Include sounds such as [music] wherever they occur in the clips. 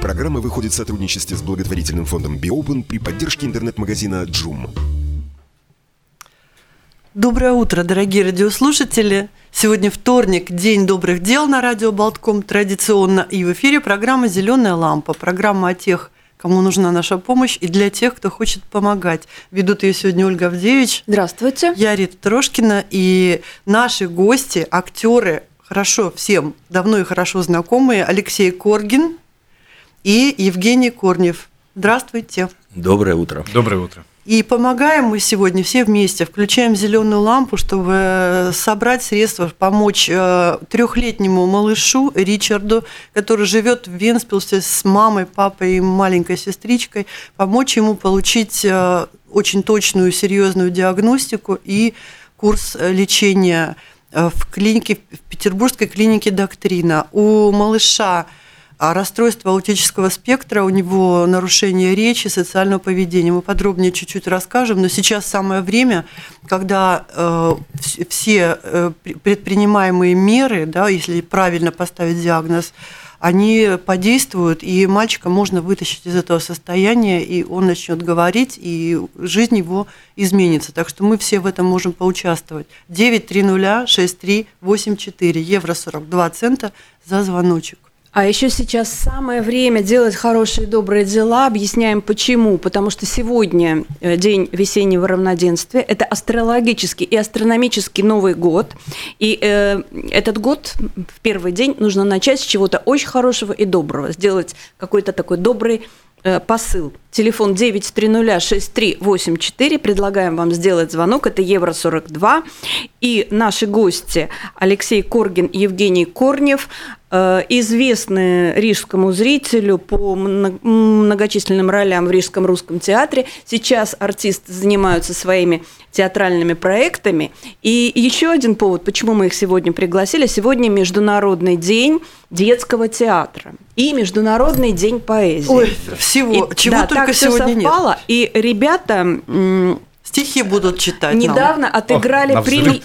Программа выходит в сотрудничестве с благотворительным фондом Биопен при поддержке интернет-магазина Джум. Доброе утро, дорогие радиослушатели. Сегодня вторник, День добрых дел на радио Болтком традиционно. И в эфире программа «Зеленая лампа». Программа о тех, кому нужна наша помощь, и для тех, кто хочет помогать. Ведут ее сегодня Ольга Авдевич. Здравствуйте. Я Рита Трошкина. И наши гости, актеры, хорошо всем, давно и хорошо знакомые, Алексей Коргин – и Евгений Корнев. Здравствуйте. Доброе утро. Доброе утро. И помогаем мы сегодня все вместе, включаем зеленую лампу, чтобы собрать средства, помочь э, трехлетнему малышу Ричарду, который живет в Венспилсе с мамой, папой и маленькой сестричкой, помочь ему получить э, очень точную, серьезную диагностику и курс лечения э, в клинике, в петербургской клинике «Доктрина». У малыша а расстройство аутического спектра, у него нарушение речи, социального поведения. Мы подробнее чуть-чуть расскажем, но сейчас самое время, когда э, все э, предпринимаемые меры, да, если правильно поставить диагноз, они подействуют, и мальчика можно вытащить из этого состояния, и он начнет говорить, и жизнь его изменится. Так что мы все в этом можем поучаствовать. 9306384, евро 42 цента за звоночек. А еще сейчас самое время делать хорошие добрые дела. Объясняем почему. Потому что сегодня э, день весеннего равноденствия. Это астрологический и астрономический Новый год. И э, этот год в первый день нужно начать с чего-то очень хорошего и доброго. Сделать какой-то такой добрый Э, посыл. Телефон 9306384. Предлагаем вам сделать звонок. Это Евро 42. И наши гости Алексей Коргин Евгений Корнев, известны рижскому зрителю по многочисленным ролям в Рижском русском театре. Сейчас артисты занимаются своими театральными проектами. И еще один повод, почему мы их сегодня пригласили. Сегодня Международный день детского театра и Международный день поэзии. Ой, всего, и, чего да, только так сегодня совпало, нет. И ребята Стихи будут читать. Недавно нам. отыграли О, преми...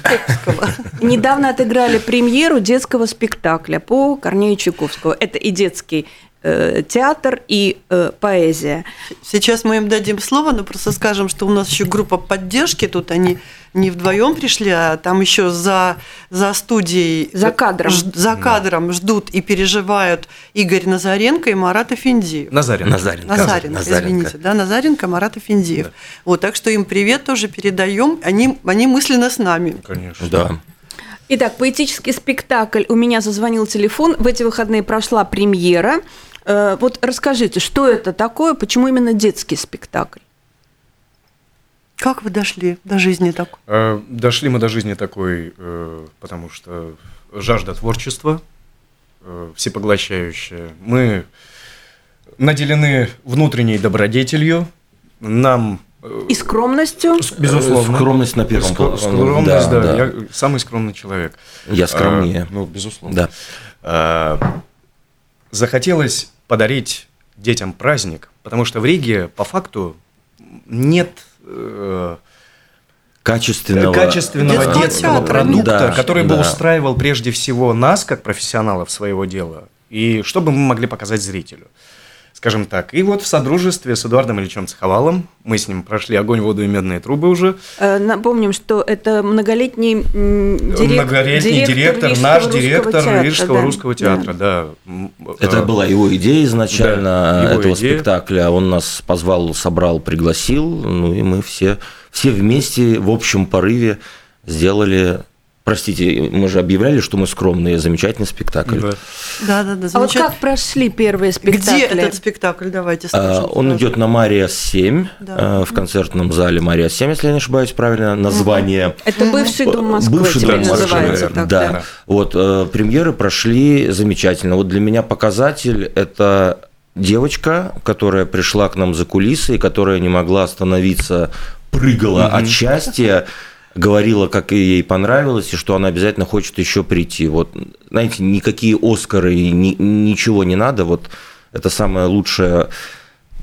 недавно отыграли премьеру детского спектакля по Корнею Чуковскому. Это и детский театр и э, поэзия. Сейчас мы им дадим слово, но просто скажем, что у нас еще группа поддержки. Тут они не вдвоем пришли, а там еще за, за студией, за кадром, ж, за кадром да. ждут и переживают Игорь Назаренко и Марат Афиндиев. Назаренко. Назаренко, Назаренко, Назаренко. извините, да, Назаренко, Марат Афиндиев. Да. Вот, так что им привет тоже передаем. Они, они мысленно с нами. Конечно. Да. Итак, поэтический спектакль «У меня зазвонил телефон». В эти выходные прошла премьера. Э, вот расскажите, что это такое, почему именно детский спектакль? Как вы дошли до жизни такой? Э, дошли мы до жизни такой, э, потому что жажда творчества, всепоглощающая. Мы наделены внутренней добродетелью, нам... И скромностью? Безусловно. Скромность на первом плане. Скромность, да, да. Я самый скромный человек. Я скромнее. А, ну, безусловно. Да. А, захотелось подарить детям праздник, потому что в Риге по факту нет э, качественного, качественного детского, детского продукта, да, который бы да. устраивал прежде всего нас, как профессионалов своего дела, и чтобы мы могли показать зрителю скажем так. И вот в содружестве с Эдуардом Ильичем Цеховалом, мы с ним прошли огонь, воду и медные трубы уже. Э, напомним, что это многолетний, директор, многолетний директор, директор наш директор театра, Рижского да. русского театра, да. да. Это была его идея изначально, да, его этого идея. спектакля. Он нас позвал, собрал, пригласил, ну и мы все, все вместе в общем порыве сделали Простите, мы же объявляли, что мы скромные, замечательный спектакль. Да, да, да. А вот как прошли первые спектакли? Где этот спектакль? Давайте скажем. Он сразу. идет на Мария 7 да. в концертном зале Мария 7, если я не ошибаюсь, правильно название. Это бывший дом Москвы бывший дом называется. Москвы, да. да. Вот премьеры прошли замечательно. Вот для меня показатель это девочка, которая пришла к нам за кулисы и которая не могла остановиться, прыгала от счастья, говорила, как ей понравилось, и что она обязательно хочет еще прийти. Вот, знаете, никакие Оскары, ни, ничего не надо. Вот это самое лучшее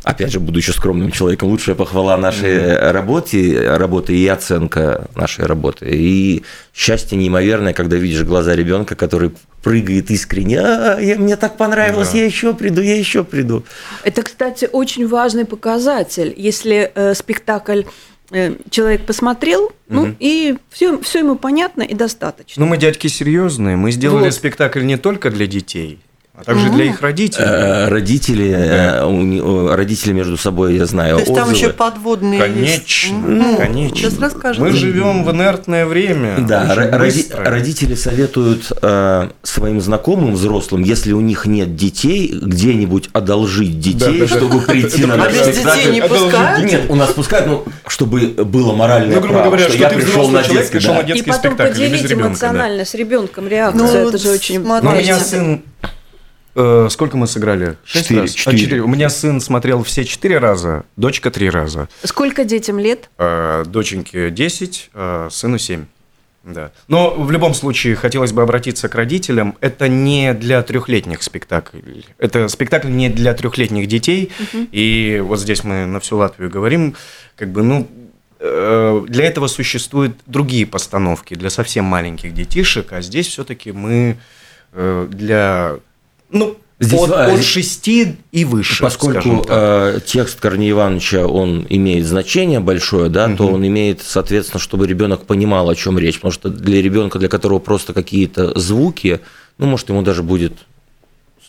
опять же, будучи скромным человеком, лучшая похвала нашей mm-hmm. работе, работы и оценка нашей работы. И счастье неимоверное, когда видишь глаза ребенка, который прыгает искренне, а, я, мне так понравилось, да. я еще приду, я еще приду. Это, кстати, очень важный показатель. Если э, спектакль человек посмотрел, угу. ну и все, все ему понятно и достаточно. Ну мы дядьки серьезные, мы сделали вот. спектакль не только для детей, а также для их родителей. Э, родители, да. Э, родители между собой, я знаю, То есть отзывы. там еще подводные Конечно, ну, конечно. Сейчас расскажем. Мы живем в инертное время. Да, роди- родители советуют э, своим знакомым взрослым, если у них нет детей, где-нибудь одолжить детей, да, чтобы прийти на наш спектакль. детей не пускают? Нет, у нас пускают, но чтобы было моральное ну, право, говоря, что, я пришел на детский, да. И потом поделить эмоционально с ребенком реакцию, ну, это же очень... Но у меня сын Э, сколько мы сыграли? Шесть четыре, раз? Четыре. А, четыре. У меня сын смотрел все четыре раза, дочка три раза. Сколько детям лет? Э, доченьке 10, э, сыну 7. Да. Но в любом случае хотелось бы обратиться к родителям. Это не для трехлетних спектаклей. Это спектакль не для трехлетних детей. Угу. И вот здесь мы на всю Латвию говорим, как бы, ну, э, для этого существуют другие постановки для совсем маленьких детишек, а здесь все-таки мы э, для ну, Здесь, от, от 6 и выше. Поскольку э, текст Корнея Ивановича, он имеет значение большое, да, угу. то он имеет, соответственно, чтобы ребенок понимал, о чем речь. Потому что для ребенка, для которого просто какие-то звуки, ну, может, ему даже будет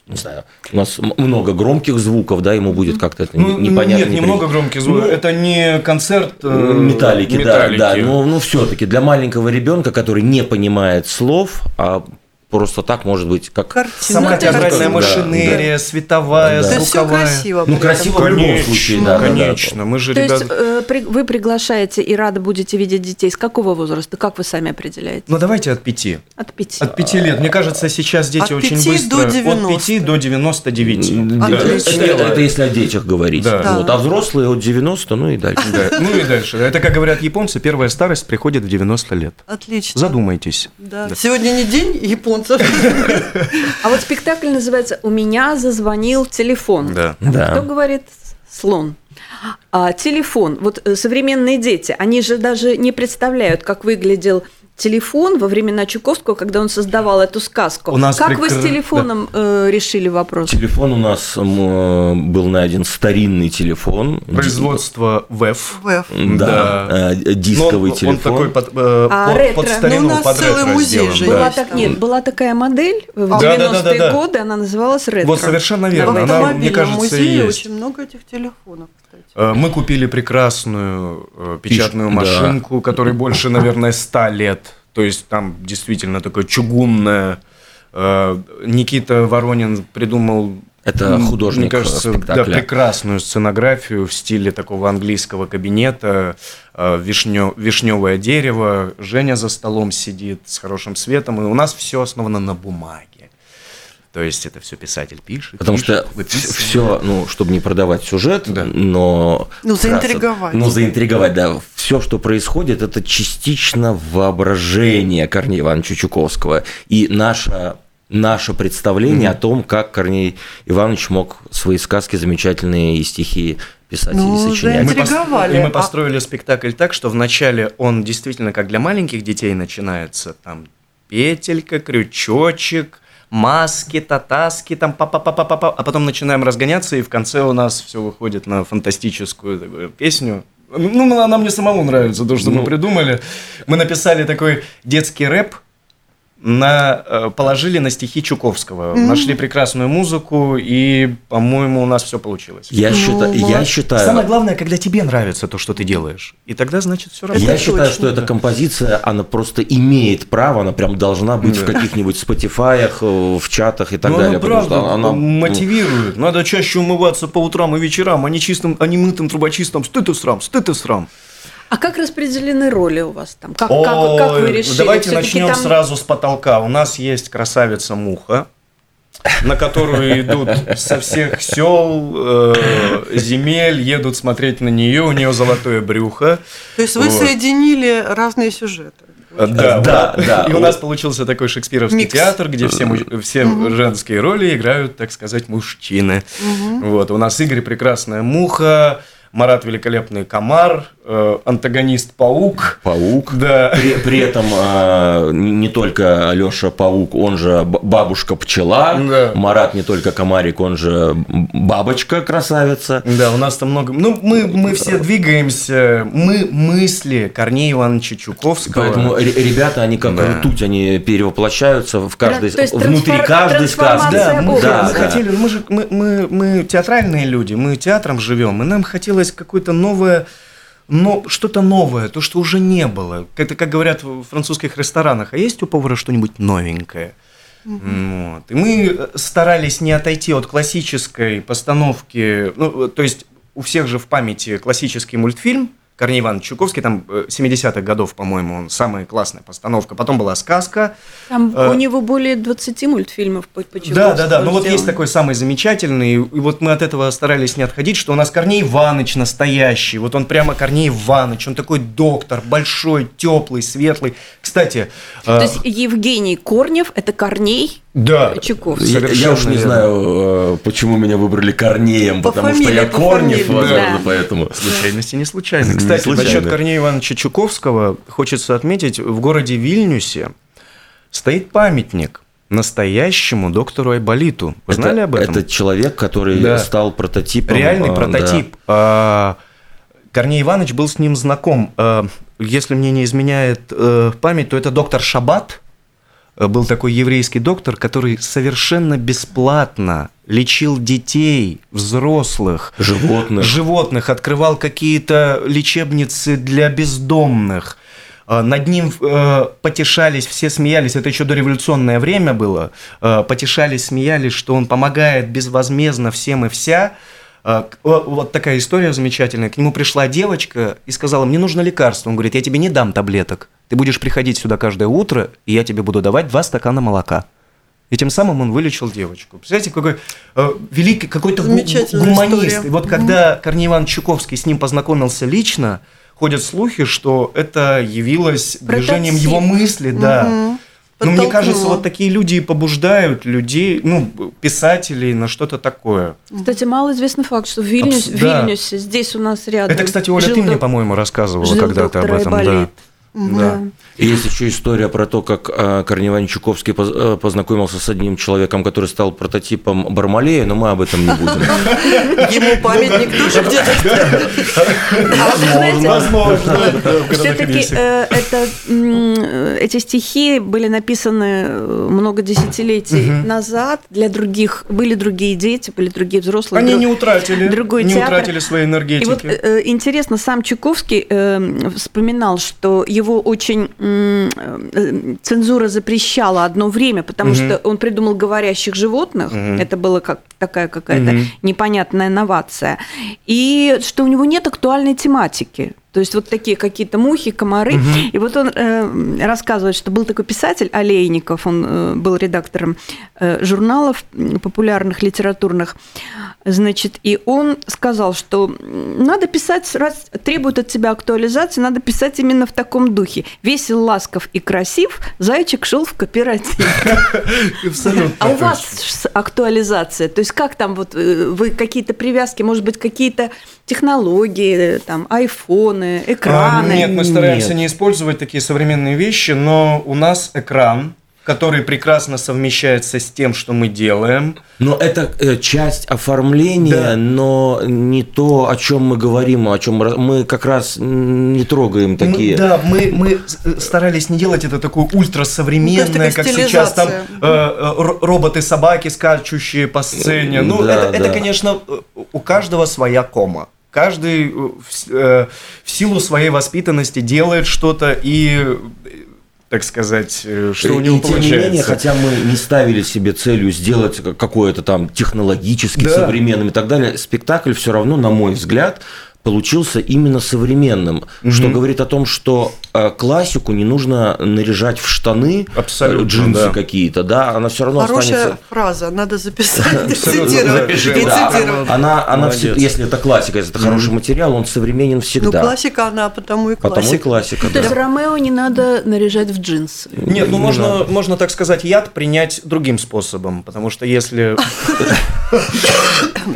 не знаю, у нас много громких звуков, да, ему будет как-то это ну, непонятно. Нет, немного громких звуков. Ну, это не концерт э, металлики, металлики, да, да. Но, ну, все-таки для маленького ребенка, который не понимает слов, а просто так может быть как Картина. сама театральная машинерия, да. световая, да. звуковая. все красиво. Ну красиво конечно, в любом случае, да, конечно. Да, Мы же То ребята... есть э, вы приглашаете и рады будете видеть детей с какого возраста? Как вы сами определяете? Ну давайте от пяти. От пяти. От пяти лет. Мне кажется, сейчас дети от очень быстро. До 90. От пяти до 99. Это, это, это если о детях говорить. Да. Вот, а взрослые от 90, ну и дальше. Да. Ну и дальше. Это, как говорят японцы, первая старость приходит в 90 лет. Отлично. Задумайтесь. Да. Да. Сегодня не день японцев. [laughs] А вот спектакль называется «У меня зазвонил телефон». Да. Кто говорит слон? А, телефон. Вот э, современные дети, они же даже не представляют, как выглядел телефон во времена Чуковского, когда он создавал эту сказку. У нас как прекр... вы с телефоном да. э, решили вопрос? Телефон у нас э, был найден старинный телефон. Производство ВЭФ. ВЭФ. Да, да. Э, дисковый Но телефон. Он такой под, э, а, под, ретро. под старину, ну, у нас под целый музей же была, так, нет, была такая модель в 90-е да, да, да, да, годы, она называлась ретро. Вот совершенно верно. На она, мне кажется, музее есть. очень много этих телефонов. Э, мы купили прекрасную печатную Пич... машинку, да. которой больше, наверное, 100 лет. То есть там действительно такое чугунное. Э, Никита Воронин придумал это художник Мне кажется, спектакля. да, прекрасную сценографию в стиле такого английского кабинета, э, вишнё, вишневое дерево, Женя за столом сидит с хорошим светом, и у нас все основано на бумаге. То есть это все писатель пишет. Потому пишет, что выписывает. все, ну, чтобы не продавать сюжет, да. но... Ну, заинтриговать. Ну, заинтриговать, да. Все, что происходит, это частично воображение Корнея Ивановича Чуковского. И наша наше представление mm-hmm. о том, как Корней Иванович мог свои сказки замечательные и стихи писать ну, и сочинять. Мы пос... И мы а построили а... спектакль так, что вначале он действительно как для маленьких детей начинается, там петелька, крючочек, маски, татаски, там па па па па па а потом начинаем разгоняться, и в конце у нас все выходит на фантастическую такую песню. Ну, она мне самому нравится, то, что ну. мы придумали. Мы написали такой детский рэп, на, э, положили на стихи Чуковского. Mm-hmm. Нашли прекрасную музыку, и, по-моему, у нас все получилось. Я, ну, считаю, я считаю... Самое главное, когда тебе нравится то, что ты делаешь. И тогда, значит, все работает. Я считаю, что эта композиция, она просто имеет право, она прям должна быть да. в каких-нибудь Spotify, э, в чатах и так ну, далее. Она правда что она мотивирует. Надо чаще умываться по утрам и вечерам, а не чистым, а не мытым трубочистом. Стыд и срам, стыд и срам. А как распределены роли у вас там? Как, Ой, как, как вы решили? Давайте начнем там... сразу с потолка. У нас есть красавица Муха. на которую идут со всех сел, э, земель, едут смотреть на нее, у нее золотое брюхо. То есть вы Вот. соединили разные сюжеты. Да, Да, вот. да. И у нас получился такой шекспировский Микс. театр, где все, муж- все женские роли играют, так сказать, мужчины. Вот, у нас Игорь прекрасная муха, Марат великолепный комар, э, антагонист паук. Паук. Да. При, при этом а, не только Алеша Паук, он же бабушка пчела, Да. Марат не только комарик, он же бабочка красавица. Да, у нас там много. Ну, мы, мы все двигаемся, мы мысли Корнея Ивановича Чуковского. Поэтому ре- ребята, они как Да. ртуть, они перевоплощаются в каждой, есть внутри трансфор- каждой сказки. Да, мы, да, мы да. хотели, мы же мы, мы, мы театральные люди, мы театром живем, и нам хотелось какое-то новое, но что-то новое, то, что уже не было. Это как говорят в французских ресторанах, а есть у повара что-нибудь новенькое? Вот. И мы старались не отойти от классической постановки, ну, то есть у всех же в памяти классический мультфильм, Корней Иванович Чуковский, там э, 70-х годов, по-моему, он самая классная постановка. Потом была сказка, Там Э, у него более 20 мультфильмов по, по да, да, да. Ну вот есть такой самый замечательный, и вот мы от этого старались не отходить, что у нас Корней Иваныч настоящий. Вот он прямо Корней Иваныч, он такой доктор, большой, теплый, светлый. Кстати, То э, есть Евгений Корнев – это Корней да, Чуковский. Я, я уж не верно. знаю, э, почему меня выбрали Корнеем, По потому фамилии, что я по Корнев, фамилии. возможно, Да. поэтому. Случайности не случайно. Не Кстати, случайно. насчет Корнея Ивановича Чуковского хочется отметить, в городе Вильнюсе стоит памятник настоящему доктору Айболиту. Вы знали это, об этом? Это человек, который Да. стал прототипом. Реальный а, прототип. А, Корней Иванович был с ним знаком. А, Если мне не изменяет э, память, то это доктор Шабат. Э, Был такой еврейский доктор, который совершенно бесплатно лечил детей, взрослых, животных. животных, открывал какие-то лечебницы для бездомных. А, Над ним э, потешались, все смеялись, это еще дореволюционное время было, э, потешались, смеялись, что он помогает безвозмездно всем и вся. О, Вот такая история замечательная. К нему пришла девочка и сказала, мне нужно лекарство. Он говорит, я тебе не дам таблеток. Ты будешь приходить сюда каждое утро, и я тебе буду давать два стакана молока. И тем самым он вылечил девочку. Представляете, какой э, великий какой-то гуманист. история. И вот когда Корней Иванович Чуковский с ним познакомился лично, ходят слухи, что это явилось движением Прототип. его мысли, да. Мгм. Ну, мне Подтолкнуло. кажется, вот такие люди и побуждают людей, ну, писателей на что-то такое. Кстати, малоизвестный факт, что в, Вильнюс, Абс- да. Вильнюсе, здесь у нас рядом. Это, кстати, Оля, жил ты мне, док- по-моему, рассказывала жил когда-то об этом. Да. Да. И есть еще история про то, как а, Корней Иванович Чуковский э, познакомился с одним человеком, который стал прототипом Бармалея, но мы об этом не будем. Ему памятник тоже где-то Знаете, Возможно. Все-таки э, м, э, эти стихи были написаны много десятилетий назад для других. Были другие дети, были другие взрослые. Они не утратили, другой не утратили своей И вот энергетики. интересно, сам Чуковский э, вспоминал, что его очень м, э, цензура запрещала одно время, потому что он придумал говорящих животных. Это было как такая какая-то непонятная новация. И что у него нет актуальной тематики. То есть вот такие какие-то мухи, комары. И вот он э, рассказывает, что был такой писатель Олейников, он э, был редактором э, журналов популярных, литературных. Значит, и он сказал, что надо писать, раз требует от тебя актуализации, надо писать именно в таком духе. Весел, ласков и красив, зайчик шел в кооператив. [laughs] А у вас актуализация? То есть как там вот э, вы какие-то привязки, может быть, какие-то технологии, э, там, айфоны, экраны? А, Нет, мы стараемся Нет. не использовать такие современные вещи, но у нас экран, который прекрасно совмещается с тем, что мы делаем. Но это э, часть оформления, Да. но не то, о чем мы говорим, о чем мы как раз не трогаем такие. Мы- да, мы, мы э, старались не делать это такое ультрасовременное, Ну, как сейчас там э, э, роботы-собаки, скачущие по сцене. Ну, Да, это, это, да. конечно, э, у каждого своя кома. Каждый э, в, э, в силу своей воспитанности делает что-то и, так сказать, э, что у И него тем не получается. менее, хотя мы не ставили себе целью сделать как- какое-то там технологически Да. современным и так далее, спектакль все равно, на мой взгляд, получился именно современным, что говорит о том, что классику не нужно наряжать в штаны, э, Абсолютно, джинсы да. какие-то, да, она все равно Хорошая останется. фраза, надо записать, [laughs] цитировать. Да. Она, она всё- если это классика, если это хороший материал, он современен Ну, всегда. классика она, потому и Потому и классика. классика. То есть. Ромео не надо наряжать в джинсы. Нет, ну Не можно, надо. можно так сказать, яд принять другим способом, потому что если [laughs]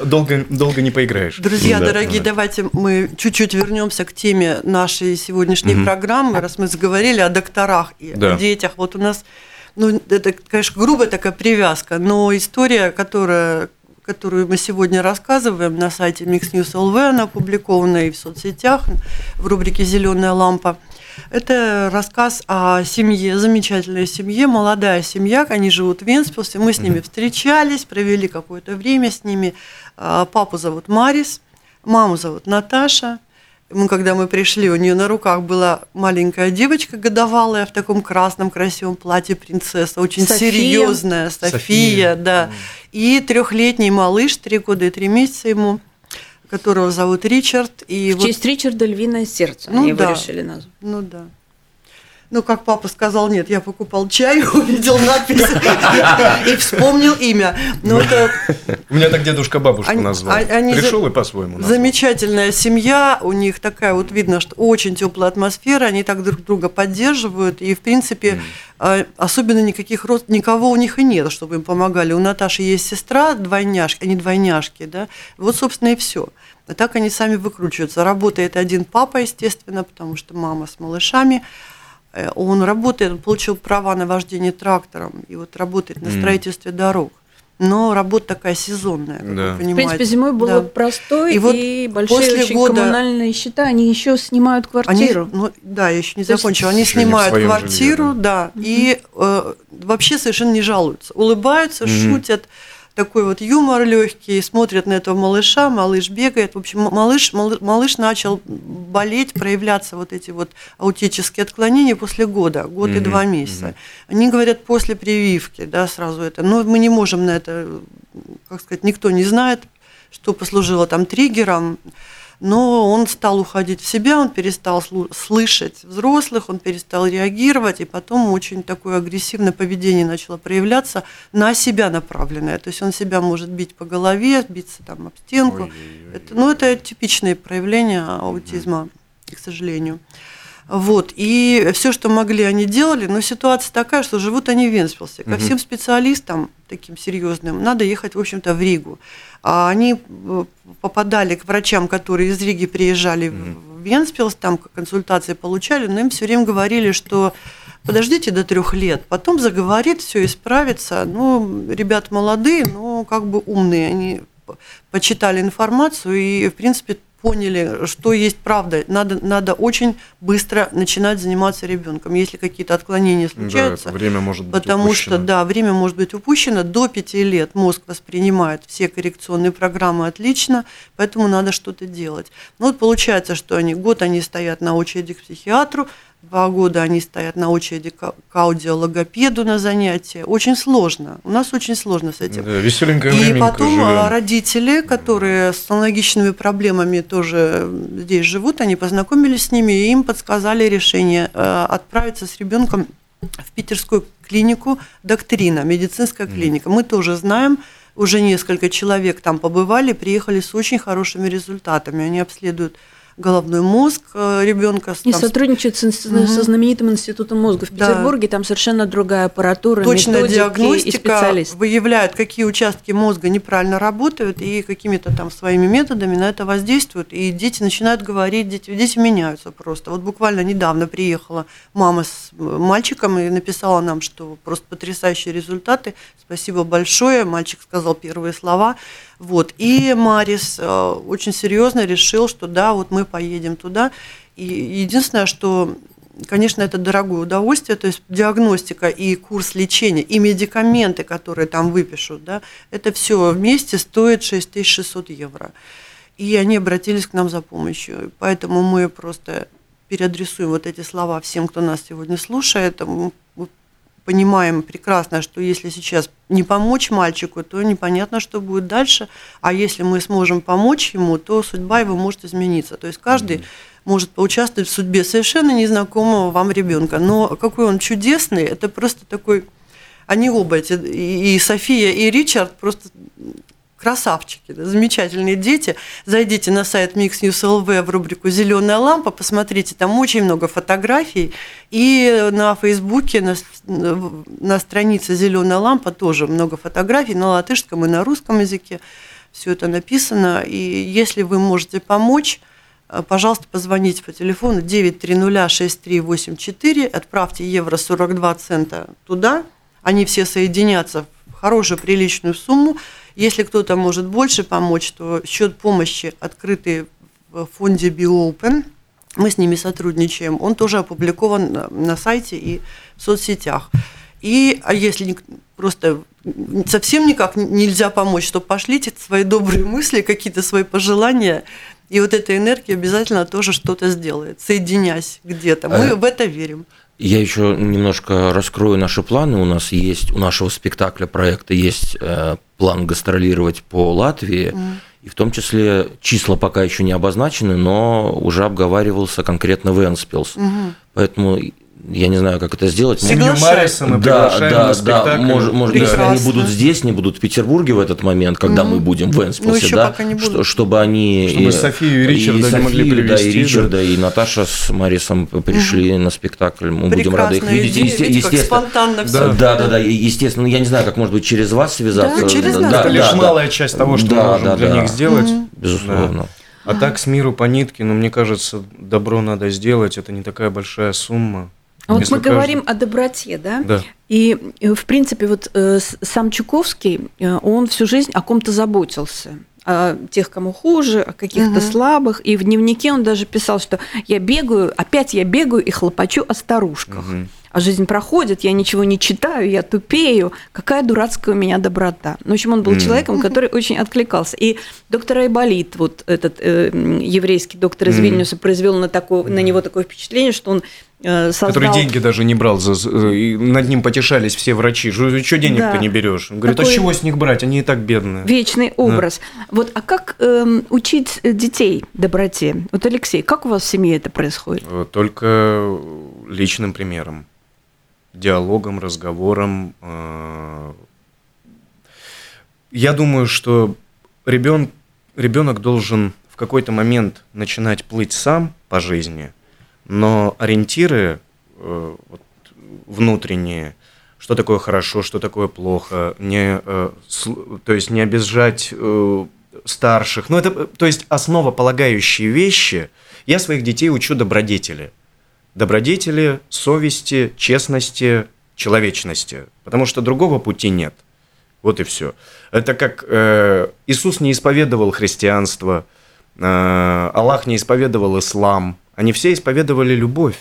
долго, долго не поиграешь. Друзья дорогие, давайте мы чуть-чуть вернемся к теме нашей сегодняшней программы, раз мы заговорили о докторах и Да. о детях. Вот у нас, ну, это, конечно, грубая такая привязка, но история, которая которую мы сегодня рассказываем на сайте Mix News LV, она опубликована и в соцсетях в рубрике «Зеленая лампа». Это рассказ о семье, замечательной семье, молодая семья, они живут в Венспилсе, мы с ними встречались, провели какое-то время с ними. А, Папу зовут Марис, маму зовут Наташа. Мы, когда мы пришли, у нее на руках была маленькая девочка годовалая в таком красном красивом платье принцесса, очень София. серьезная София, София. да. И трехлетний малыш, три года и три месяца ему, которого зовут Ричард. И В вот- честь Ричарда львиное сердце. Ну они его да. решили назвать. ну да. Ну, как папа сказал, нет, я покупал чай, [laughs] увидел надпись и вспомнил имя. Но это [laughs] У меня так дедушка бабушку назвал. а- Пришел и по-своему замечательная семья, у них такая вот видно, что очень теплая атмосфера, они так друг друга поддерживают, и в принципе а, особенно никаких рост, никого у них и нет, чтобы им помогали. У Наташи есть сестра, двойняшки, они двойняшки, да, вот, собственно, и все. А так они сами выкручиваются. Работает один папа, естественно, потому что мама с малышами. Э, Он работает, он получил права на вождение трактором и вот работает на строительстве дорог. Но работа такая сезонная, как Да. вы В В понимаете. принципе, зимой было Да. простой И и, вот большие после очень года- коммунальные счета. Они еще снимают Они, квартиру. ну, да, я еще не То закончила. Они снимают квартиру, жилье, да, и э, вообще совершенно не жалуются. Улыбаются, Мгм. шутят. Такой вот юмор легкий, смотрят на этого малыша, малыш бегает. В общем, малыш, мал- малыш начал болеть, проявляться вот эти вот аутические отклонения после года, год и Мгм, два месяца. Они говорят после прививки, да, сразу это. Но мы не можем на это, как сказать, никто не знает, что послужило там триггером. Но он стал уходить в себя, он перестал слышать взрослых, он перестал реагировать, и потом очень такое агрессивное поведение начало проявляться на себя направленное. То есть он себя может бить по голове, биться там об стенку. Это, ну, это типичные проявления аутизма, к сожалению. Вот. И все, что могли, они делали, но ситуация такая, что живут они в Венспилсе. Ко всем специалистам, таким серьезным, надо ехать, в общем-то, в Ригу. А они э, попадали к врачам, которые из Риги приезжали в Венспилс, там консультации получали, но им все время говорили, что подождите до трех лет, потом заговорит, все исправится. Ну, ребят молодые, но как бы умные, они почитали информацию и, в принципе, поняли, что есть правда. Надо, надо очень быстро начинать заниматься ребенком. Если какие-то отклонения Да, случаются, это время может быть потому упущено. что, да, время может быть упущено. До пяти лет мозг воспринимает все коррекционные программы отлично, поэтому надо что-то делать. Ну вот получается, что они год они стоят на очереди к психиатру, два года они стоят на очереди к аудиологопеду на занятия. Очень сложно. У нас очень сложно с этим. Да, веселенькое И потом живем. а, родители, которые с аналогичными проблемами тоже здесь живут, они познакомились с ними и им подсказали решение э, отправиться с ребенком в питерскую клинику «Доктрина», медицинская клиника. Мы тоже знаем, уже несколько человек там побывали, приехали с очень хорошими результатами. Они обследуют головной мозг э, ребенка. И там, сотрудничают с Мгм. со знаменитым институтом мозга в Да. Петербурге. Там совершенно другая аппаратура, точная и диагностика специалисты. выявляют, какие участки мозга неправильно работают и какими-то там своими методами на это воздействуют. И дети начинают говорить, дети, дети меняются просто. Вот буквально недавно приехала мама с э, мальчиком и написала нам, что просто потрясающие результаты. Спасибо большое. Мальчик сказал первые слова. Вот. И Марис э, очень серьезно решил, что да, вот мы поедем туда. И единственное, что Конечно, это дорогое удовольствие, то есть диагностика и курс лечения, и медикаменты, которые там выпишут, да, это все вместе стоит 6600 евро. И они обратились к нам за помощью. Поэтому мы просто переадресуем вот эти слова всем, кто нас сегодня слушает. Понимаем прекрасно, что если сейчас не помочь мальчику, то непонятно, что будет дальше. А если мы сможем помочь ему, то судьба его может измениться. То есть каждый может поучаствовать в судьбе совершенно незнакомого вам ребенка. Но какой он чудесный, это просто такой... Они оба, эти, и София, и Ричард, просто красавчики, да, замечательные дети. Зайдите на сайт Mix News LV в рубрику «Зеленая лампа», посмотрите, там очень много фотографий. И на Фейсбуке, на, на странице «Зеленая лампа» тоже много фотографий на латышском и на русском языке. Все это написано. И если вы можете помочь, э, пожалуйста, позвоните по телефону 9306384, отправьте евро 42 цента туда, они все соединятся в хорошую приличную сумму, если кто-то может больше помочь, то счет помощи, открытый в фонде BioOpen, мы с ними сотрудничаем, он тоже опубликован на сайте и в соцсетях. И а если просто совсем никак нельзя помочь, то пошлите свои добрые мысли, какие-то свои пожелания, и вот эта энергия обязательно тоже что-то сделает, соединясь где-то. Мы а... в это верим. Я еще немножко раскрою наши планы. У нас есть, у нашего спектакля, проекта есть э, план гастролировать по Латвии. Mm. И в том числе числа пока еще не обозначены, но уже обговаривался конкретно Венспилс. Угу. Поэтому я не знаю, как это сделать. Семью Марриса мы да, да, на да. Может, может если они будут здесь, не будут в Петербурге в этот момент, когда mm мы будем в Энспилсе, ну, да, что, чтобы они чтобы и, Софию и Ричарда и Софию, могли привести, да, и Ричарда, да. и Наташа с Марисом пришли mm на спектакль. Мы Прекрасно. будем рады их видеть. Есте, естественно, спонтанно все. Да, да, да, да, естественно. Я не знаю, как может быть через вас связаться. Да, через нас. Да, это лишь малая часть того, что мы можем для них сделать. Безусловно. А так с миру по нитке, ну, мне кажется, добро надо сделать, это не такая большая сумма. А вот мы каждый... говорим о доброте, да? Да. И, э, в принципе, вот э, сам Чуковский, э, он всю жизнь о ком-то заботился о тех, кому хуже, о каких-то угу. слабых. И в дневнике он даже писал, что я бегаю, опять я бегаю и хлопочу о старушках. Угу. А жизнь проходит, я ничего не читаю, я тупею. Какая дурацкая у меня доброта. Ну, в общем, он был mm. человеком, который очень откликался. И доктор Айболит, вот этот э, еврейский доктор из mm. Вильнюса, произвел на, такое, на него такое впечатление, что он создал... Который деньги даже не брал, за, и над ним потешались все врачи. Что денег-то да. не берешь? Он говорит, а Такой а чего с них брать? Они и так бедные. Вечный образ. Да. Вот, а как э, учить детей доброте? Вот, Алексей, как у вас в семье это происходит? Э, только личным примером, диалогом, разговором. Э, я думаю, что ребен, ребенок должен в какой-то момент начинать плыть сам по жизни – но ориентиры э, вот, внутренние, что такое хорошо, что такое плохо, не, э, с, то есть не обижать э, старших, ну это, то есть основополагающие вещи. Я своих детей учу добродетели. Добродетели, совести, честности, человечности. Потому что другого пути нет. Вот и все. Это как э, Иисус не исповедовал христианство, э, Аллах не исповедовал ислам, они все исповедовали любовь.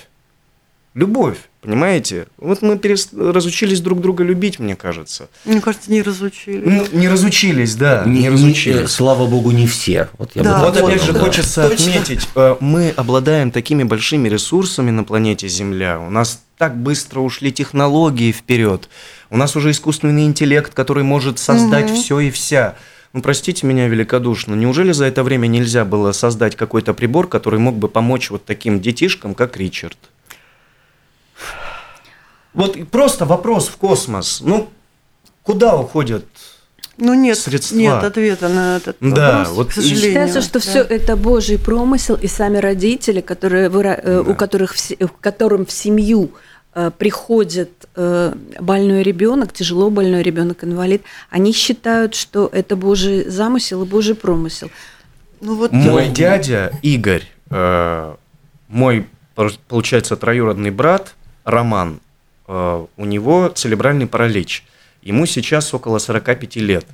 Любовь, понимаете? Вот мы перес... разучились друг друга любить, мне кажется. Мне кажется, не разучились. Ну, не разучились, да. Не, не разучились. Не, слава богу, не все. Вот, я да, вот опять же да. хочется Точно. отметить, э, мы обладаем такими большими ресурсами на планете Земля. У нас так быстро ушли технологии вперед. У нас уже искусственный интеллект, который может создать угу. все и вся. Ну, простите меня великодушно, неужели за это время нельзя было создать какой-то прибор, который мог бы помочь вот таким детишкам, как Ричард? Вот просто вопрос в космос. Ну, куда уходят ну нет, средства. нет ответа на этот да, вопрос, вот к сожалению. Считается, что да. все это Божий промысел, и сами родители, которые, э, да. у которых, в которым в семью Э, приходит э, больной ребенок, тяжело больной ребенок, инвалид, они считают, что это Божий замысел и Божий промысел. Ну, вот мой дядя Игорь, э, мой, получается, троюродный брат Роман, у него церебральный паралич. Ему сейчас около 45 лет.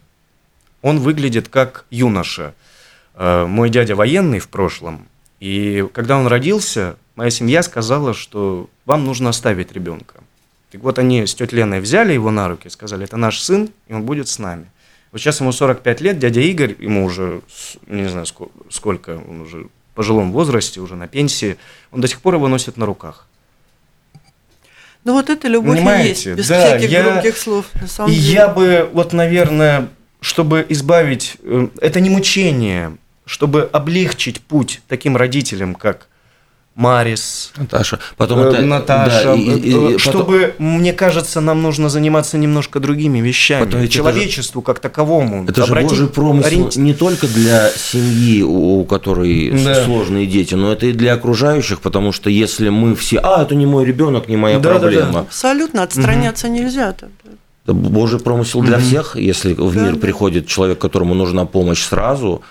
Он выглядит как юноша. Мой дядя военный в прошлом, и когда он родился, моя семья сказала, что вам нужно оставить ребенка. Так вот они с тетей Леной взяли его на руки, сказали, это наш сын, и он будет с нами. Вот сейчас ему 45 лет, дядя Игорь, ему уже, не знаю сколько, он уже в пожилом возрасте, уже на пенсии, он до сих пор его носит на руках. Ну вот это любовь Понимаете? и есть, без да, всяких я, громких слов, на самом деле. Я бы, вот, наверное, чтобы избавить, э, это не мучение, чтобы облегчить путь таким родителям, как Марис, Наташа. Потом э, это, Наташа. да, и- и- Э, и чтобы, мне кажется, нам нужно заниматься немножко другими вещами. Потом Человечеству как таковому. Это же Божий промысел ориентир- не только для семьи, у у которой Да. сложные дети, но это и для окружающих, потому что если мы все, а, это не мой ребенок, не моя Да, да, да. проблема. Абсолютно отстраняться нельзя. тогда. Это Божий промысел для Мгм. всех. Если в Да, мир да. приходит человек, которому нужна помощь сразу,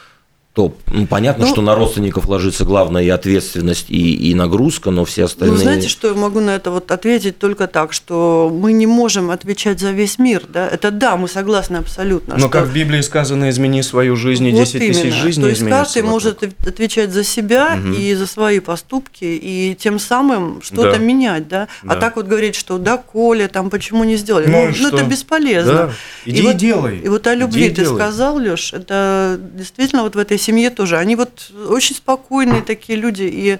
то ну, понятно, Ну, что на родственников ложится главная и ответственность, и, и нагрузка, но все Ну, остальные... знаете, что я могу на это вот ответить только так, что мы не можем отвечать за весь мир, да? Это да, мы согласны абсолютно. Но что- как в Библии сказано, измени свою жизнь, и Вот 10 тысяч именно. жизней То есть каждый вокруг. может отвечать за себя Мгм. и за свои поступки, и тем самым что-то Да. менять, да? А Да. так вот говорить, что да, Коля, там почему не сделали? Ну Ну, и ну, это бесполезно. Да. Иди и вот, делай. И вот о Иди любви и ты делай. сказал, Леш, это действительно вот в этой семье тоже. Они вот очень спокойные такие люди и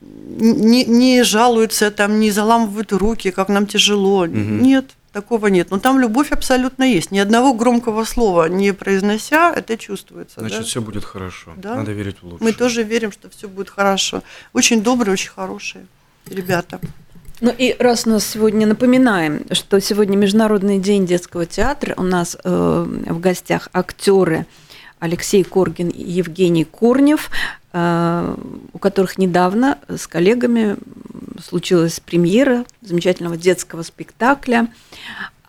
не, не жалуются, там, не заламывают руки, как нам тяжело. Мгм. Нет, такого нет. Но там любовь абсолютно есть. Ни одного громкого слова не произнося, это чувствуется. Значит, да? все будет хорошо. Да. Надо верить в лучшее. Мы тоже верим, что все будет хорошо. Очень добрые, очень хорошие ребята. Ну и раз у нас сегодня напоминаем, что сегодня Международный день детского театра, у нас э, в гостях актеры Алексей Коргин и Евгений Корнев, у которых недавно с коллегами случилась премьера замечательного детского спектакля.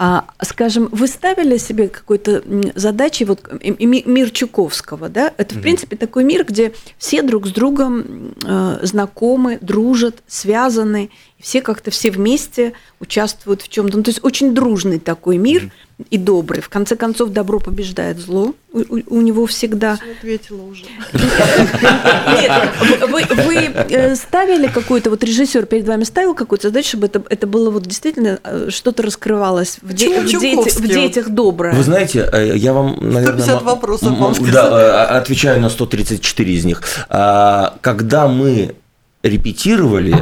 А, скажем, вы ставили себе какой-то задачей вот ми- мир Чуковского, да? Это в принципе такой мир, где все друг с другом э, знакомы, дружат, связаны, все как-то все вместе участвуют в чем-то. Ну, то есть очень дружный такой мир и добрый. В конце концов, добро побеждает зло. У, у- у него всегда. Всё ответила уже. [laughs] Нет, вы, вы, э, ставили какую-то, вот режиссер перед вами ставил какую-то задачу, чтобы это, это было вот действительно э, что-то раскрывалось в, де- в дети- Чуковский в детях доброе. Вы знаете, э, я вам, наверное... 150 мо- вопросов вам. Да, э, отвечаю на 134 из них. А, Когда мы репетировали,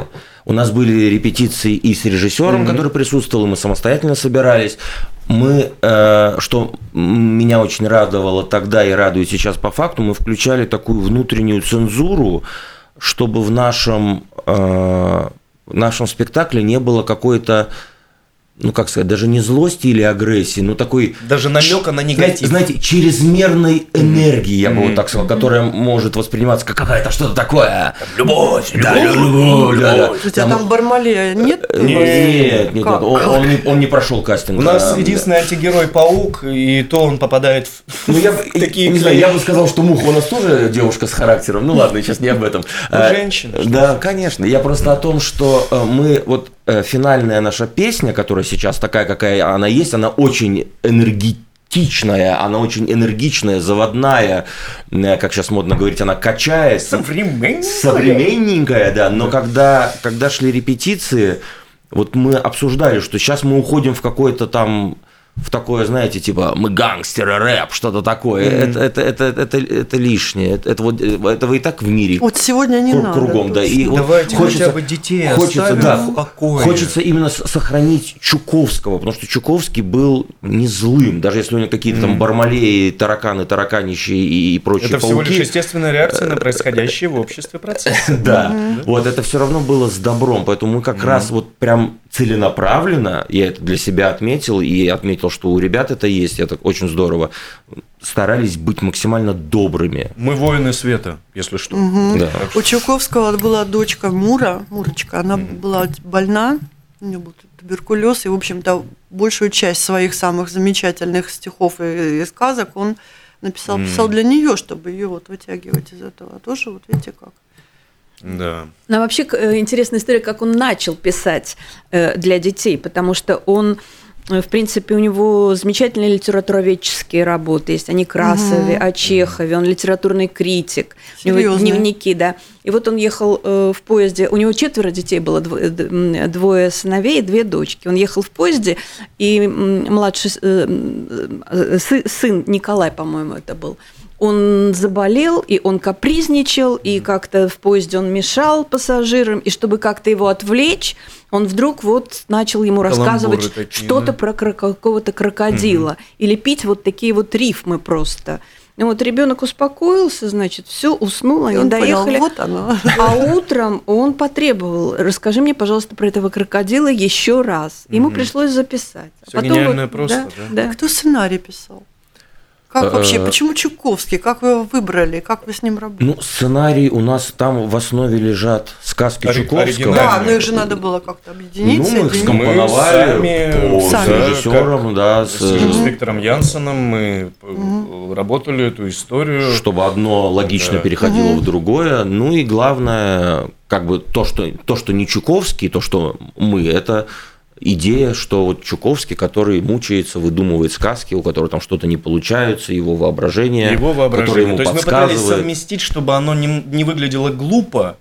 у нас были репетиции и с режиссером, Мгм. который присутствовал, и мы самостоятельно собирались. Мы, э, что меня очень радовало тогда и радует сейчас по факту, мы включали такую внутреннюю цензуру, чтобы в нашем, э, в нашем спектакле не было какой-то, ну как сказать, даже не злости или агрессии, но такой Даже намека на негатив. знаете, чрезмерной энергии, я бы вот так сказал, которая может восприниматься как какая-то что-то такое. Любовь, Да, любовь, да, да. У тебя там Бармалея нет? Э, Нет, нет, нет, он, не, он не прошел кастинг. У нас А, единственный антигерой паук, и то он попадает в Ну, я, [laughs] такие не знаю, я бы сказал, что Муха у нас тоже девушка с характером. Ну ладно, сейчас не об этом. Ну, А, женщина, что Да, конечно. Я просто о том, что э, мы вот э, финальная наша песня, которая сейчас такая, какая она есть, она очень энергетичная, она очень энергичная, заводная, э, как сейчас модно говорить, она качается. Современненькая. Современненькая, да. Но когда, когда шли репетиции, вот мы обсуждали, что сейчас мы уходим в какой-то там в такое, знаете, типа мы гангстеры, рэп, что-то такое. Мгм. Это, это, это, это, это лишнее. Это, это вот этого и так в мире. Вот сегодня не Круг- надо. кругом, да. И точно. вот Давайте хочется, хотя бы детей хочется, да, в покое. хочется именно сохранить Чуковского, потому что Чуковский был не злым, даже если у него какие-то там Мгм. бармалеи, тараканы, тараканищие и, и прочие Это всего пауки. лишь естественная реакция на происходящие в обществе процессы. [laughs] Да, вот это все равно было с добром, поэтому мы как раз вот прям целенаправленно, я это для себя отметил, и отметил, что у ребят это есть, это очень здорово, старались быть максимально добрыми. Мы воины света, если что. Мгм. Да. У Чуковского была дочка Мура, Мурочка, она была больна, у нее был туберкулез, и, в общем-то, большую часть своих самых замечательных стихов и, и сказок он написал, писал для нее, чтобы ее вот вытягивать из этого. А тоже, вот видите как. Да. Ну, а вообще э, интересная история, как он начал писать э, для детей, потому что он, э, в принципе, у него замечательные литературоведческие работы есть, о Некрасове, Мгм. о Чехове, он литературный критик, у него дневники, да. И вот он ехал в поезде, у него четверо детей было, двое сыновей и две дочки. Он ехал в поезде, и младший сын Николай, по-моему, это был, он заболел, и он капризничал, и как-то в поезде он мешал пассажирам, и чтобы как-то его отвлечь, он вдруг вот начал ему Каламбуры рассказывать такие, что-то да. про какого-то крокодила, или пить вот такие вот рифмы просто. Ну вот ребенок успокоился, значит, все, уснул, И они он понял, доехали. вот оно. А утром он потребовал, расскажи мне, пожалуйста, про этого крокодила еще раз. Ему Мгм. пришлось записать. А Всё гениальное просто, да? да. Кто сценарий писал? Как вообще, Э, почему Чуковский? Как вы его выбрали? Как вы с ним работали? Ну, сценарий у нас там в основе лежат сказки Ори- Чуковского. Да, но их же надо было как-то объединить. Ну, мы их скомпоновали сами, по- с режиссером, да, с, С, Виктором Янсеном мы э, работали эту историю. чтобы одно логично Да. переходило в другое. Ну и главное, как бы то, что, то, что не Чуковский, то, что мы, это идея, что вот Чуковский, который мучается, выдумывает сказки, у которого там что-то не получается, его воображение, Его которое воображение. ему То есть мы пытались подсказывает. совместить, чтобы оно не, не выглядело глупо.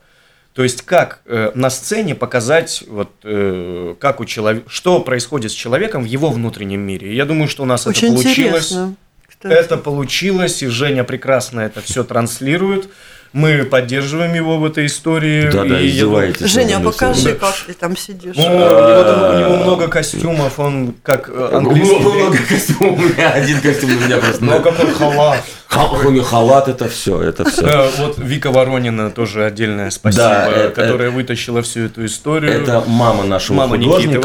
То есть как э, на сцене показать, вот, э, как у человека, что происходит с человеком в его внутреннем мире. Я думаю, что у нас Очень это получилось. интересно. кстати. Это получилось, и Женя прекрасно это все транслирует. Мы поддерживаем его в этой истории. Да, да, издеваетесь. Женя, а покажи, как ты там сидишь. Ну, у, него, у него много костюмов, он как э, английский. Много костюмов, у меня один костюм на меня просто. Ну, какой халат. Хал- у халат, это все, это все. Э, Вот Вика Воронина тоже отдельное спасибо, Да, это- которая вытащила всю эту историю. Это мама нашего художника,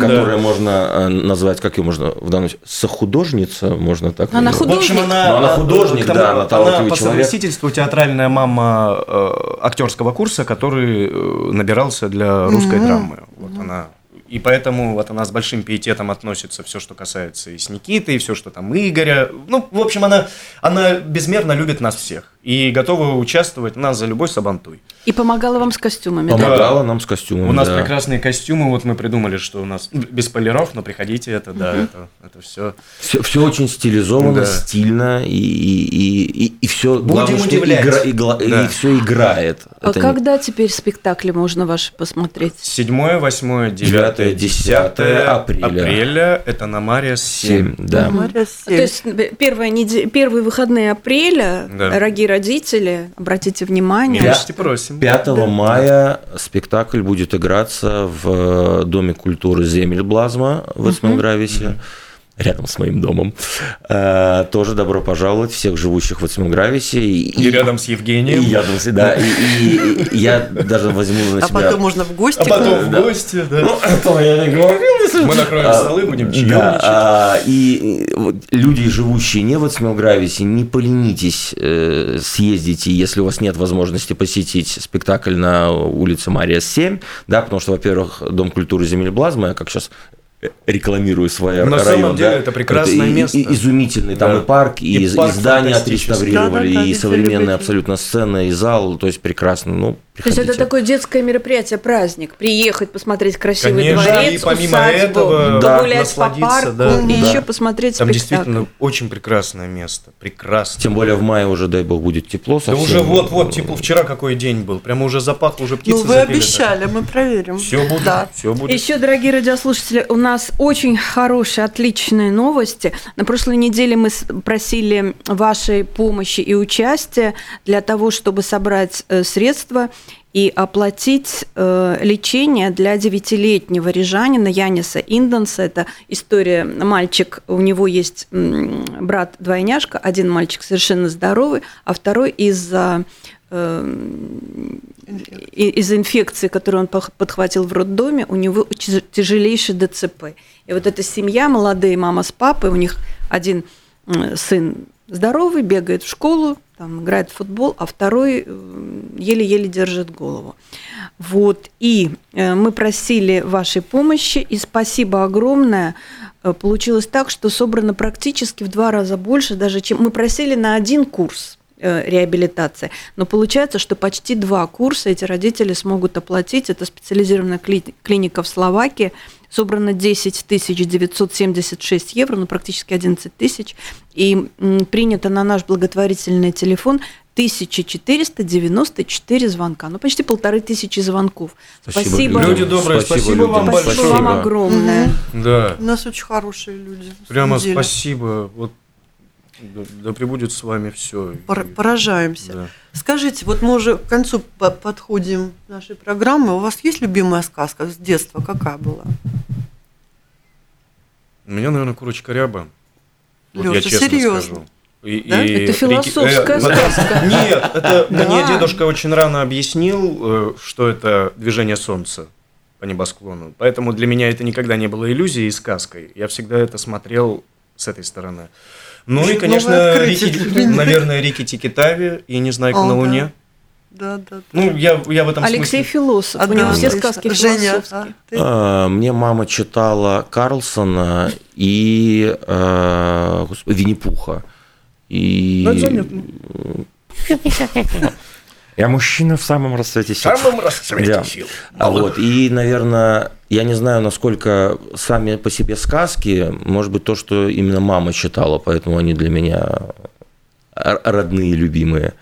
которая можно э, назвать, как ее можно в данном случае, сохудожница, можно так Она назвать. В общем, художник? она, Ну, художник, да, она талантливый по человек. совместительству театральная мама э, актерского курса, который э, набирался для русской драмы. Вот она. И поэтому вот она с большим пиететом относится все, что касается и с Никитой, и все, что там Игоря. Ну, в общем, она, она безмерно любит нас всех и готова участвовать нас за любой сабантуй. И помогала вам с костюмами, да? Помогала нам с костюмом. У нас да. прекрасные костюмы, вот мы придумали, что у нас без полиров, но приходите, это да, это, это все. Все, очень стилизовано, Да. стильно, и, и, и, и все, Будем удивлять. и, гла- Да. и все играет. А Это не- когда теперь спектакли можно ваши посмотреть? 7, 8, 9, 9, 10 апреля. апреля. Это на Мария 7. Семь, да. Мария То семь. есть первая неде- первые выходные апреля, Да. дорогие родители, обратите внимание. Милости просим. 5 мая спектакль будет играться в э, Доме культуры Земель Блазма в Эцмелгрависе. Рядом с моим домом. Э, Тоже добро пожаловать всех живущих в Эцмелгрависе. И, И рядом с Евгением. И рядом с- да. И, и- и я даже возьму на А себя... потом можно в гости. А потом в Да. гости, да. Ну, этого я не говорил. если- Мы накроем А, столы, будем Да, чаевничать. а, и и вот люди, живущие не в Эцмелгрависе, не поленитесь э, съездите, если у вас нет возможности посетить спектакль на улице Мария 7, да, потому что, во-первых, Дом культуры земель Блазма, я как сейчас рекламирую свой На район. самом деле да, это прекрасное и- и- место. и изумительный, там Да. и парк, и, И и парк здание фантастический. отреставрировали, Да-да-да, и видели, современная видели. абсолютно сцена, и зал, то есть прекрасно, ну, То есть это приходите. такое детское мероприятие, праздник. Приехать, посмотреть красивый Конечно, дворец, и помимо усадьбу, этого Да. погулять по насладиться, парку да. и Да. еще посмотреть Там спектакль. действительно очень прекрасное место. Прекрасно. Тем более в мае уже, дай бог, будет тепло Да совсем. уже вот-вот, тепло. Вчера какой день был. Прямо уже запахло, уже птицы Ну, вы обещали, мы проверим. Все будет, Да. все будет. Еще, дорогие радиослушатели, у нас очень хорошие, отличные новости. На прошлой неделе мы просили вашей помощи и участия для того, чтобы собрать э, средства и оплатить э, лечение для девятилетнего рижанина Яниса Инденса. Это история мальчик, у него есть брат-двойняшка, один мальчик совершенно здоровый, а второй из-за э, из инфекции, которую он подхватил в роддоме, у него тяж- тяжелейший ДЦП. И вот эта семья, молодые, мама с папой, у них один сын здоровый, бегает в школу, там, играет в футбол, а второй м, еле-еле держит голову. Вот. И э, мы просили вашей помощи, и спасибо огромное. Э, Получилось так, что собрано практически в два раза больше, даже чем мы просили на один курс э, реабилитации. Но получается, что почти два курса эти родители смогут оплатить. Это специализированная кли- клиника в Словакии. Собрано 10 976 евро, ну практически 11 тысяч. И принято на наш благотворительный телефон 1494 звонка. Ну, почти полторы тысячи звонков. Спасибо, Спасибо. Люди добрые, спасибо людям. вам спасибо большое. вам огромное. Да. У нас очень хорошие люди. Прямо спасибо. Вот да, да пребудет с вами все. Пор- Поражаемся. Да. Скажите, вот мы уже к концу по- подходим нашей программы. У вас есть любимая сказка с детства? Какая была? У меня, наверное, курочка ряба. Вот я Лёша, честно серьезно? скажу. И, Да? и Это философская э, сказка. Нет, это мне дедушка очень рано объяснил, э, что это движение солнца по небосклону. Поэтому для меня это никогда не было иллюзией и сказкой. Я всегда это смотрел с этой стороны. Ну и, конечно, Рики, [laughs] наверное, Рики Тикитави и «Незнайка О, на да. Луне». Да, да. Ну, я, я в этом Алексей смысле... философ, А, у него да, все сказки Женя, философские. а ты? А, Мне мама читала Карлсона и э, господи, Винни-Пуха. И... Ну, это. [laughs] Я мужчина в самом расцвете сил. самом расцвете Да. сил. А вот, и, наверное, я не знаю, насколько сами по себе сказки, может быть, то, что именно мама читала, поэтому они для меня родные, любимые.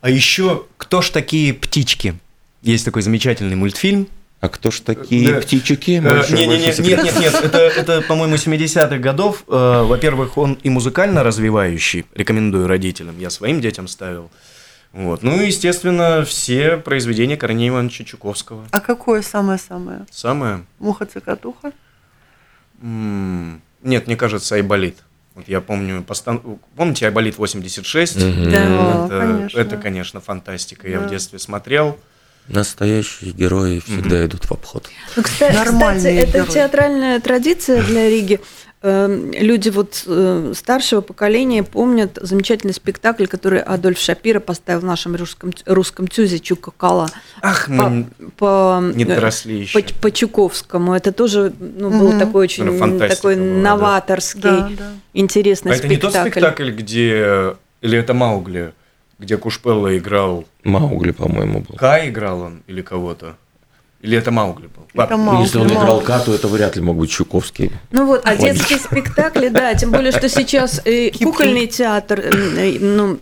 А еще «Кто ж такие птички?» Есть такой замечательный мультфильм. А кто ж такие Да. птички? Э, не- не- не- Нет, нет, нет, это, это по-моему, 70-х годов. Э, Во-первых, он и музыкально развивающий, рекомендую родителям, я своим детям ставил. Вот. Ну и, естественно, все произведения Корнея Ивановича Чуковского. А какое самое-самое? Самое... Муха-цикатуха? м, Нет, мне кажется, Айболит. Вот я помню, постан- помните Айболит 86? Мгм. Да. Это, конечно. это, конечно, фантастика. Я в Да. детстве смотрел. Настоящие герои всегда идут в обход. Ну, кста- Нормальные кстати, это герои. театральная традиция для Риги. Эм, Люди вот э, старшего поколения помнят замечательный спектакль, который Адольф Шапира поставил в нашем русском, русском тюзе Чукакала Ах, мы по, не э, доросли еще. по, по Чуковскому. Это тоже ну, был Мгм. такой очень Ну, такой была, новаторский, Да, да. интересный А это не тот спектакль. спектакль, где... Или это Маугли, где Кушпелла играл... Маугли, по-моему, был. Кай играл он или кого-то? Или это Маугли был? Это. Маугли. Если он играл Кату, это вряд ли мог быть Чуковский. Ну вот, а детские спектакли, да, тем более, что сейчас э, кукольный театр, э, э, ну,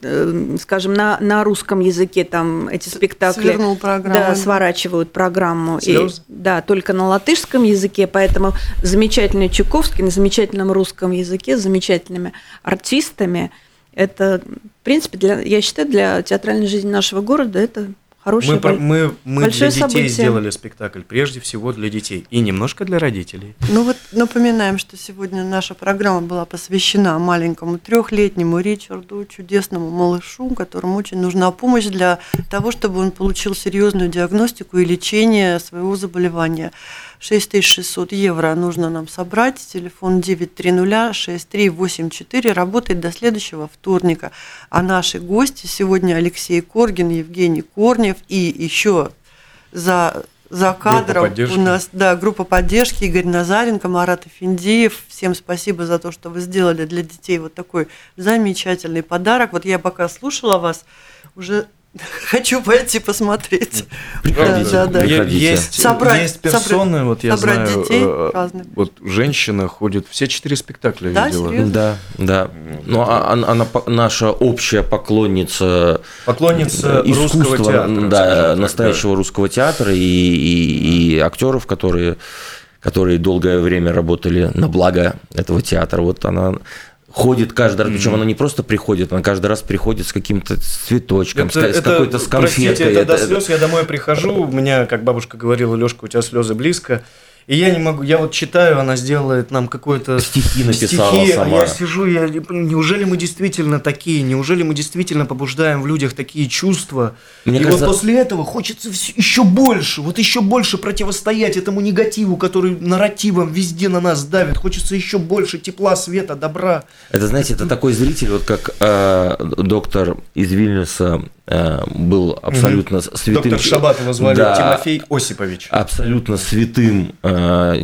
скажем, на, на русском языке там эти спектакли да, сворачивают программу. И, да, только на латышском языке, поэтому замечательный Чуковский на замечательном русском языке с замечательными артистами. Это, в принципе, для, я считаю, для театральной жизни нашего города это хорошее Мы, про- бо- мы, мы для большое детей событие. сделали спектакль, прежде всего для детей. И немножко для родителей. Ну вот напоминаем, что сегодня наша программа была посвящена маленькому трехлетнему Ричарду, чудесному малышу, которому очень нужна помощь для того, чтобы он получил серьезную диагностику и лечение своего заболевания. 6600 евро нужно нам собрать. Телефон 930-6384 работает до следующего вторника. А наши гости сегодня Алексей Коргин, Евгений Корнев и еще за, за кадром у нас да, группа поддержки Игорь Назаренко, Марат Эфиндиев. Всем спасибо за то, что вы сделали для детей вот такой замечательный подарок. Вот я пока слушала вас, уже хочу пойти посмотреть. Приходите, Да, да, да. приходите. Есть, Собрать- есть персоны, собрать- вот я собрать знаю, детей э, разных. вот женщина ходит, все четыре спектакля Да, видела. серьезно? Да, да. Ну, а она, она наша общая поклонница Поклонница э, русского искусства, театра, скажем да, так, настоящего русского театра и, и, и актеров, которые, которые долгое время работали на благо этого театра. Вот она ходит каждый раз, причем она не просто приходит, она каждый раз приходит с каким-то цветочком, с, с какой-то с простите, конфеткой. это, до Это- слез. Я домой прихожу, у меня, как бабушка говорила, Лешка, у тебя слезы близко. И я не могу, я вот читаю, она сделает нам какое-то... Стихи написала стихи, сама. А я сижу, я, неужели мы действительно такие, неужели мы действительно побуждаем в людях такие чувства? Мне и кажется- вот после этого хочется еще больше, вот еще больше противостоять этому негативу, который нарративом везде на нас давит. Хочется еще больше тепла, света, добра. Это, знаете, это такой зритель, вот как э, доктор из Вильнюса э, был абсолютно святым. Доктор Шабатова звали Да, Тимофей Осипович. абсолютно святым э,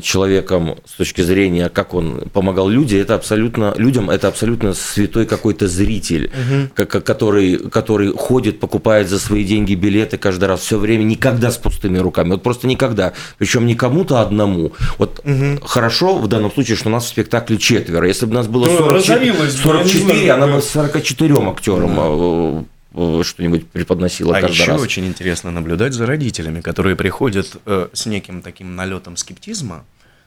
человеком с точки зрения, как он помогал людям, это абсолютно людям, это абсолютно святой какой-то зритель, ко- который, который ходит, покупает за свои деньги билеты каждый раз, все время, никогда с пустыми руками, вот просто никогда, причем не кому-то одному. Вот хорошо в данном случае, что у нас в спектакле четверо, если бы нас было Ну, 44, разорилось бы, я не 44 знаю, она да. бы 44 актерам э, э, что-нибудь преподносила А каждый еще раз. очень интересно наблюдать за родителями, которые приходят э, с неким таким налетом скептизма.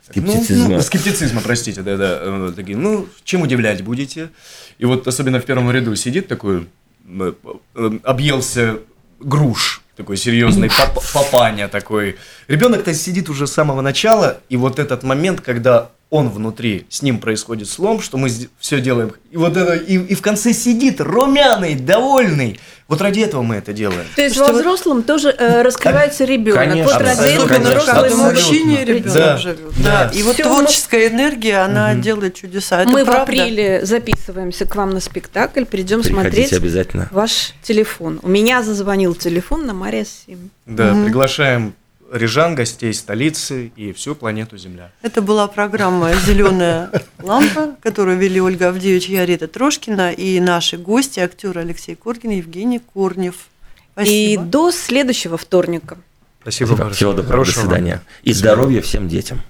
Скептицизма. Ну, ну, скептицизма, простите, да, да. э, такие, ну, чем удивлять будете? И вот особенно в первом ряду сидит такой, э, э, объелся груш, такой серьезный пап- папаня такой. Ребенок-то сидит уже с самого начала, и вот этот момент, когда он внутри, с ним происходит слом, что мы все делаем. И вот это, и, и в конце сидит румяный, довольный. Вот ради этого мы это делаем. То есть во взрослом тоже э, раскрывается ребенок. Конечно, вот ради этого конечно. могут мужчине ребенок Да, живет. да. Да. И вот Всё, творческая энергия, она делает чудеса. Это Мы в правда. апреле записываемся к вам на спектакль, придем Приходите смотреть обязательно. ваш телефон. У меня зазвонил телефон на Мария 7. Да, приглашаем рижан, гостей столицы и всю планету Земля. Это была программа «Зеленая лампа», которую вели Ольга Авдеевич и Арита Трошкина и наши гости, актеры Алексей Коргин и Евгений Корнев. И Спасибо. Ну, до следующего вторника. Спасибо, Всего большое. доброго, до Хорошего вам. свидания. И здоровья всем детям.